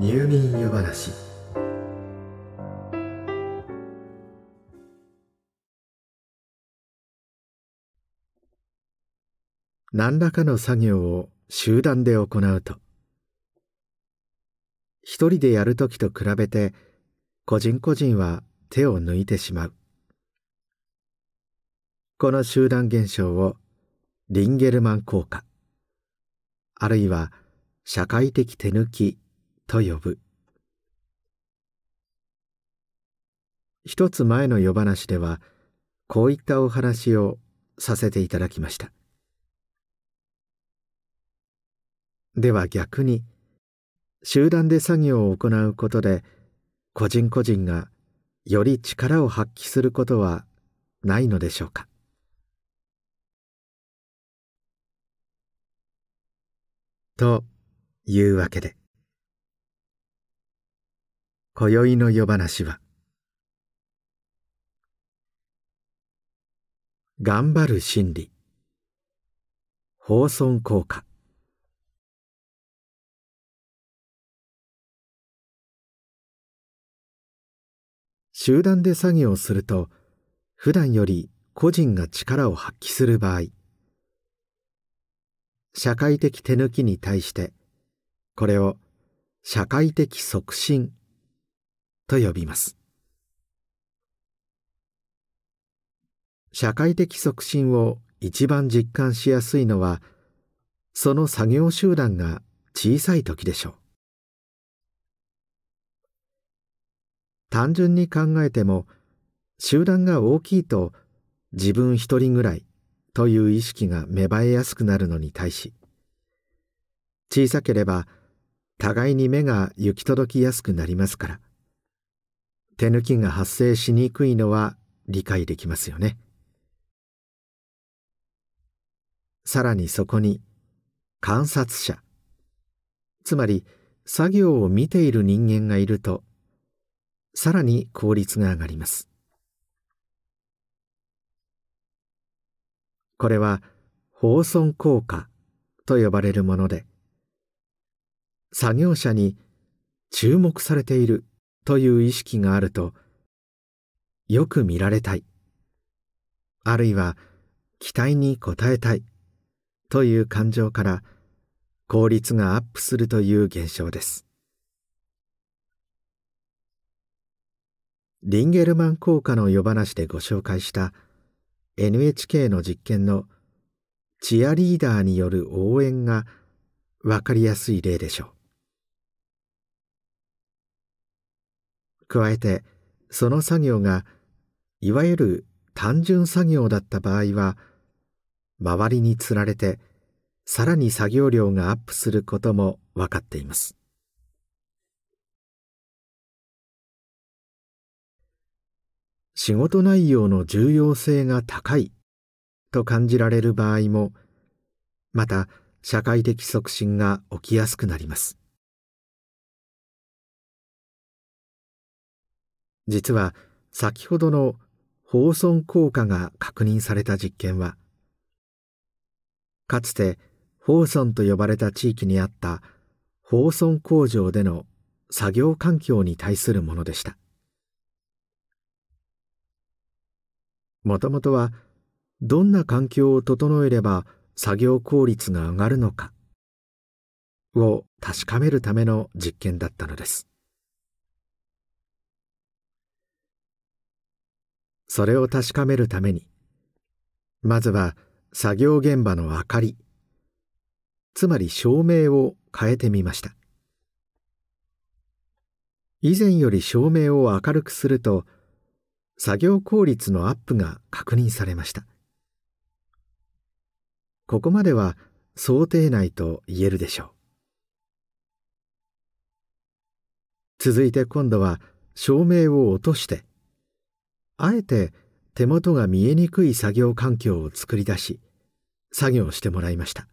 入眠湯話。何らかの作業を集団で行うと。一人でやるときと比べて個人個人は手を抜いてしまう。この集団現象をリンゲルマン効果。あるいは社会的手抜き。と呼ぶ。一つ前の夜話ではこういったお話をさせていただきました。では逆に集団で作業を行うことで個人個人がより力を発揮することはないのでしょうか。というわけで今宵の夜話は「頑張る心理」「放送効果」集団で作業すると普段より個人が力を発揮する場合。社会的手抜きに対してこれを社会的促進。と呼びます。社会的促進を一番実感しやすいのはその作業集団が小さい時でしょう。単純に考えても集団が大きいと自分一人ぐらいという意識が芽生えやすくなるのに対し小さければ互いに目が行き届きやすくなりますから。手抜きが発生しにくいのは理解できますよね。さらにそこに観察者。つまり作業を見ている人間がいるとさらに効率が上がります。これは放送効果と呼ばれるもので作業者に注目されているという意識があるとよく見られたい。あるいは期待に応えたいという感情から効率がアップするという現象です。リンゲルマン効果の夜話でご紹介した NHK の実験のチアリーダーによる応援が分かりやすい例でしょう。加えてその作業がいわゆる単純作業だった場合は周りにつられてさらに作業量がアップすることも分かっています。仕事内容の重要性が高いと感じられる場合もまた社会的促進が起きやすくなります。実は先ほどの放送効果が確認された実験はかつて放送と呼ばれた地域にあった放送工場での作業環境に対するものでした。もともとはどんな環境を整えれば作業効率が上がるのかを確かめるための実験だったのです。それを確かめるために。まずは作業現場の明かり。つまり照明を変えてみました。以前より照明を明るくすると作業効率のアップが確認されました。ここまでは想定内と言えるでしょう。続いて今度は照明を落としてあえて手元が見えにくい作業環境を作り出し作業してもらいました。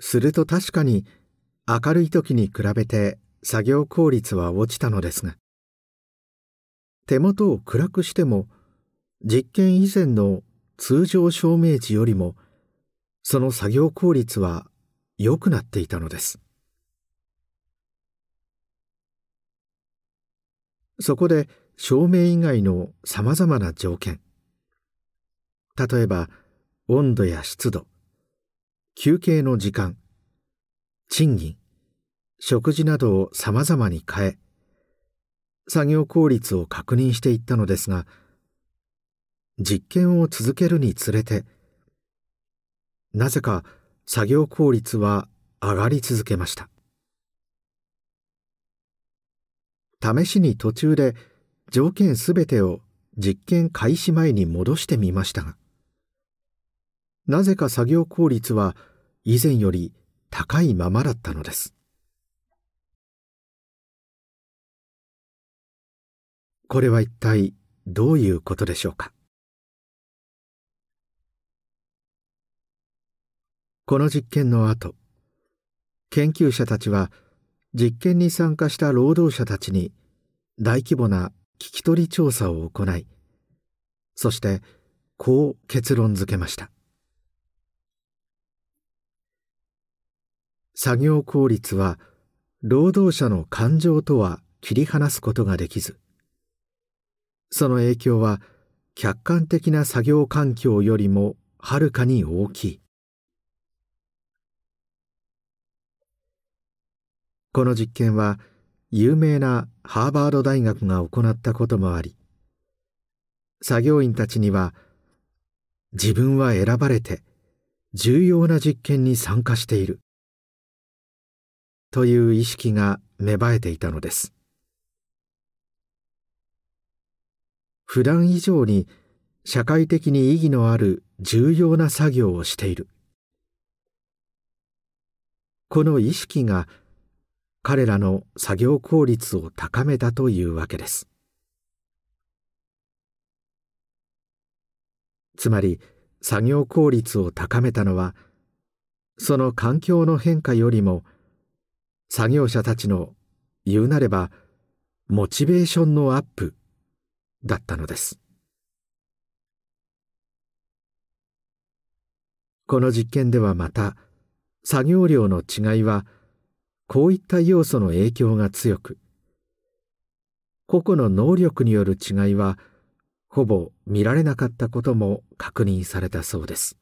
すると確かに明るい時に比べて作業効率は落ちたのですが手元を暗くしても実験以前の通常照明時よりもその作業効率は良くなっていたのです。そこで照明以外のさまざまな条件。例えば温度や湿度休憩の時間賃金食事などをさまざまに変え作業効率を確認していったのですが実験を続けるにつれてなぜか作業効率は上がり続けました。試しに途中で条件すべてを実験開始前に戻してみましたがなぜか作業効率は以前より高いままだったのです。これは一体どういうことでしょうか？この実験の後研究者たちは実験に参加した労働者たちに大規模な聞き取り調査を行いそしてこう結論付けました。作業効率は労働者の感情とは切り離すことができずその影響は客観的な作業環境よりもはるかに大きい。この実験は有名なハーバード大学が行ったこともあり作業員たちには自分は選ばれて重要な実験に参加しているという意識が芽生えていたのです。普段以上に社会的に意義のある重要な作業をしている。この意識が彼らの作業効率を高めたというわけです。つまり作業効率を高めたのはその環境の変化よりも作業者たちの言うなればモチベーションのアップだったのです。この実験ではまた作業量の違いはこういった要素の影響が強く個々の能力による違いはほぼ見られなかったことも確認されたそうです。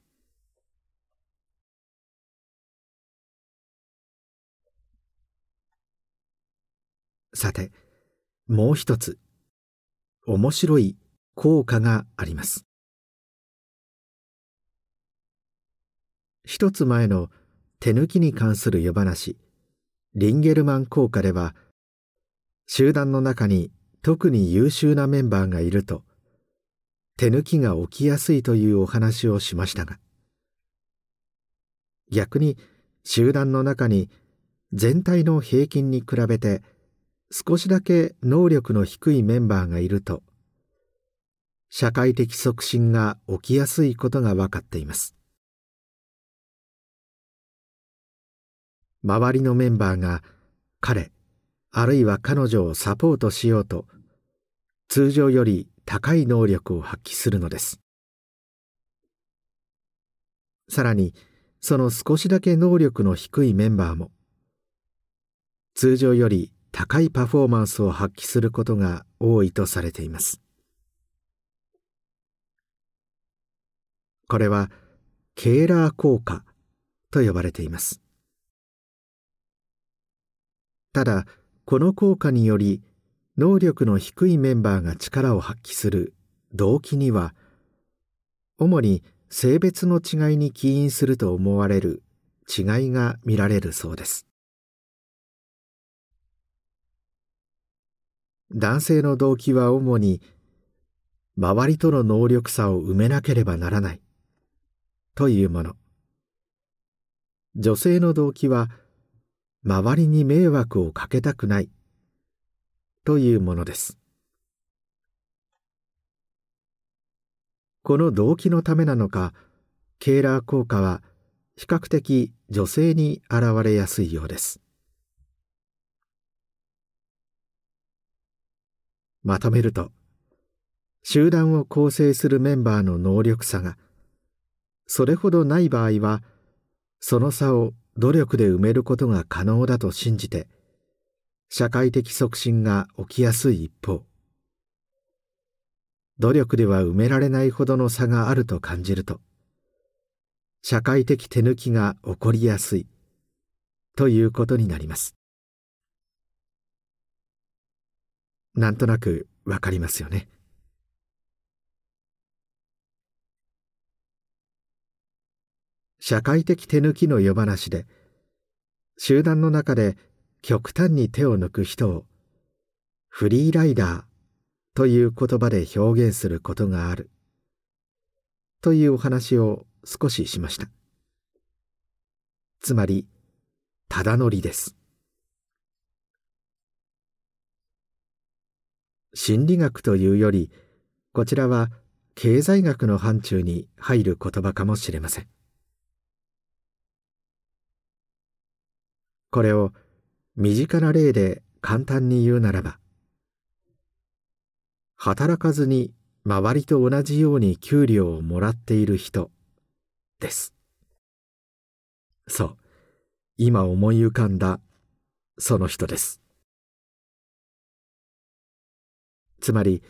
さてもう一つ面白い効果があります。一つ前の手抜きに関する夜話リンゲルマン効果では集団の中に特に優秀なメンバーがいると手抜きが起きやすいというお話をしましたが逆に集団の中に全体の平均に比べて少しだけ能力の低いメンバーがいると社会的促進が起きやすいことが分かっています。周りのメンバーが彼あるいは彼女をサポートしようと通常より高い能力を発揮するのです。さらにその少しだけ能力の低いメンバーも通常より高いパフォーマンスを発揮することが多いとされています。これはケーラー効果と呼ばれています。ただこの効果により能力の低いメンバーが力を発揮する動機には主に性別の違いに起因すると思われる違いが見られるそうです。男性の動機は主に周りとの能力差を埋めなければならないというもの。女性の動機は周りに迷惑をかけたくない。というものです。この動機のためなのかケーラー効果は比較的女性に現れやすいようです。まとめると集団を構成するメンバーの能力差がそれほどない場合はその差を努力で埋めることが可能だと信じて社会的促進が起きやすい一方努力では埋められないほどの差があると感じると社会的手抜きが起こりやすいということになります。なんとなくわかりますよね。社会的手抜きの夜話で集団の中で極端に手を抜く人をフリーライダーという言葉で表現することがある。というお話を少ししました。つまりただ乗りです。心理学というよりこちらは経済学の範疇に入る言葉かもしれません。これを身近な例で簡単に言うならば働かずに周りと同じように給料をもらっている人です。そう今思い浮かんだその人です。つまり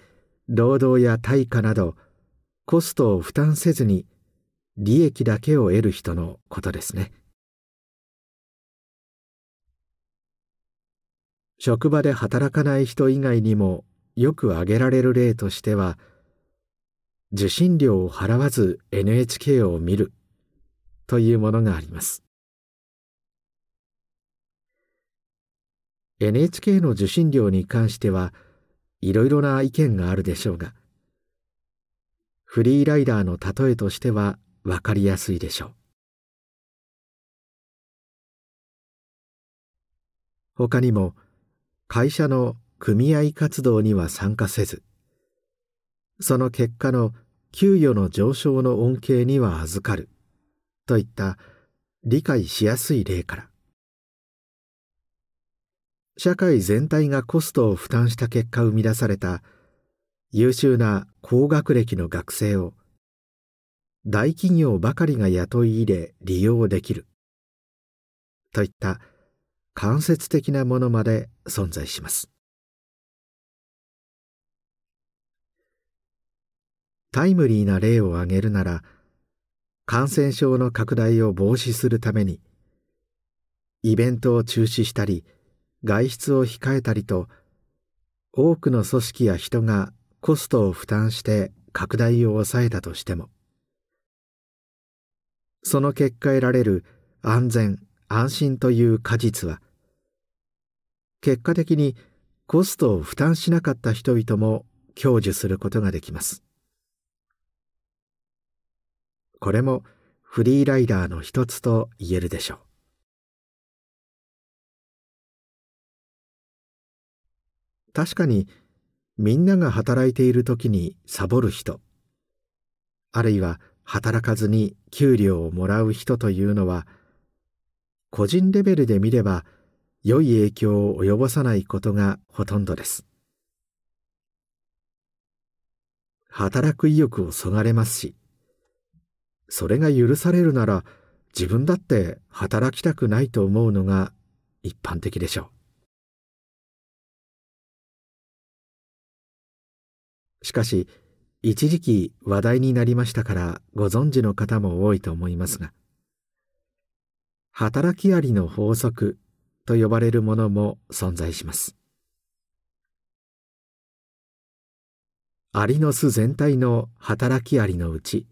労働や対価などコストを負担せずに利益だけを得る人のことですね。職場で働かない人以外にもよく挙げられる例としては受信料を払わず NHK を見るというものがあります。NHK の受信料に関してはいろいろな意見があるでしょうがフリーライダーの例えとしては分かりやすいでしょう。他にも会社の組合活動には参加せずその結果の給与の上昇の恩恵には預かるといった理解しやすい例から社会全体がコストを負担した結果生み出された優秀な高学歴の学生を大企業ばかりが雇い入れ利用できるといった間接的なものまで存在します。タイムリーな例を挙げるなら感染症の拡大を防止するためにイベントを中止したり外出を控えたりと多くの組織や人がコストを負担して拡大を抑えたとしてもその結果得られる安全安心という果実は結果的にコストを負担しなかった人々も享受することができます。これもフリーライダーの一つと言えるでしょう。確かにみんなが働いている時にサボる人あるいは働かずに給料をもらう人というのは個人レベルで見れば良い影響を及ぼさないことがほとんどです。働く意欲をそがれますしそれが許されるなら自分だって働きたくないと思うのが一般的でしょう。しかし一時期話題になりましたからご存知の方も多いと思いますが働きありの法則と呼ばれるものも存在します。アリの巣全体の働きありのうち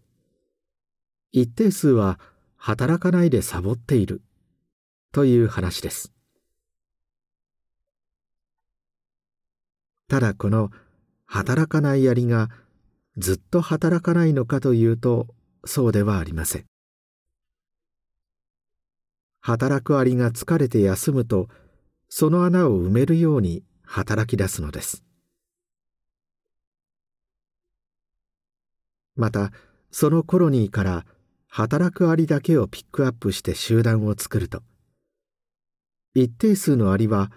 一定数は働かないでサボっているという話です。ただこの働かないアリがずっと働かないのかというとそうではありません。働くアリが疲れて休むとその穴を埋めるように働き出すのです。またそのコロニーから働くアリだけをピックアップして集団を作ると一定数のアリは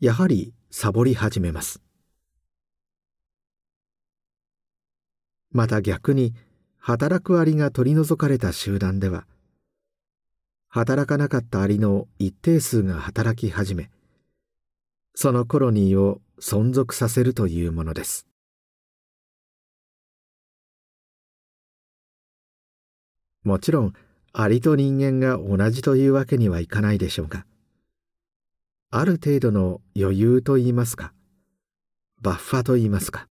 やはりサボり始めます。また逆に働くアリが取り除かれた集団では働かなかったアリの一定数が働き始めそのコロニーを存続させるというものです。もちろんアリと人間が同じというわけにはいかないでしょうがある程度の余裕といいますかバッファといいますか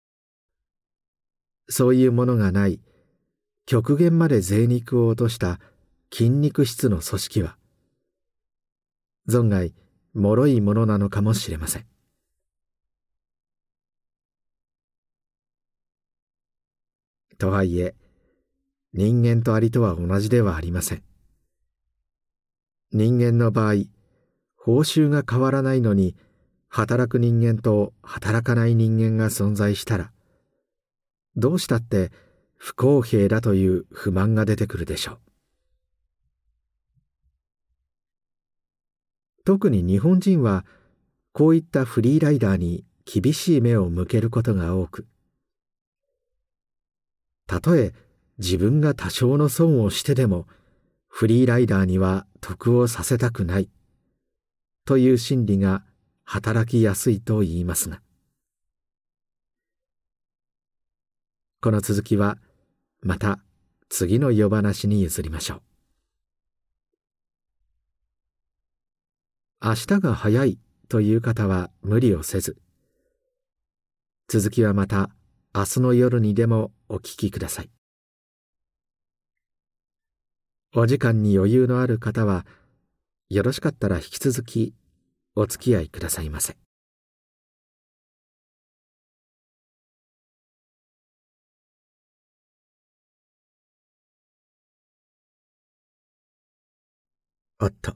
そういうものがない極限まで贅肉を落とした筋肉質の組織は存外脆いものなのかもしれません。とはいえ人間とアリとは同じではありません。人間の場合報酬が変わらないのに働く人間と働かない人間が存在したらどうしたって不公平だという不満が出てくるでしょう。特に日本人はこういったフリーライダーに厳しい目を向けることが多くたとえ自分が多少の損をしてでもフリーライダーには得をさせたくないという心理が働きやすいと言いますが。この続きはまた次の夜話に譲りましょう。明日が早いという方は無理をせず続きはまた明日の夜にでもお聞きくださいお時間に余裕のある方はよろしかったら引き続きお付き合いくださいませ。おっと、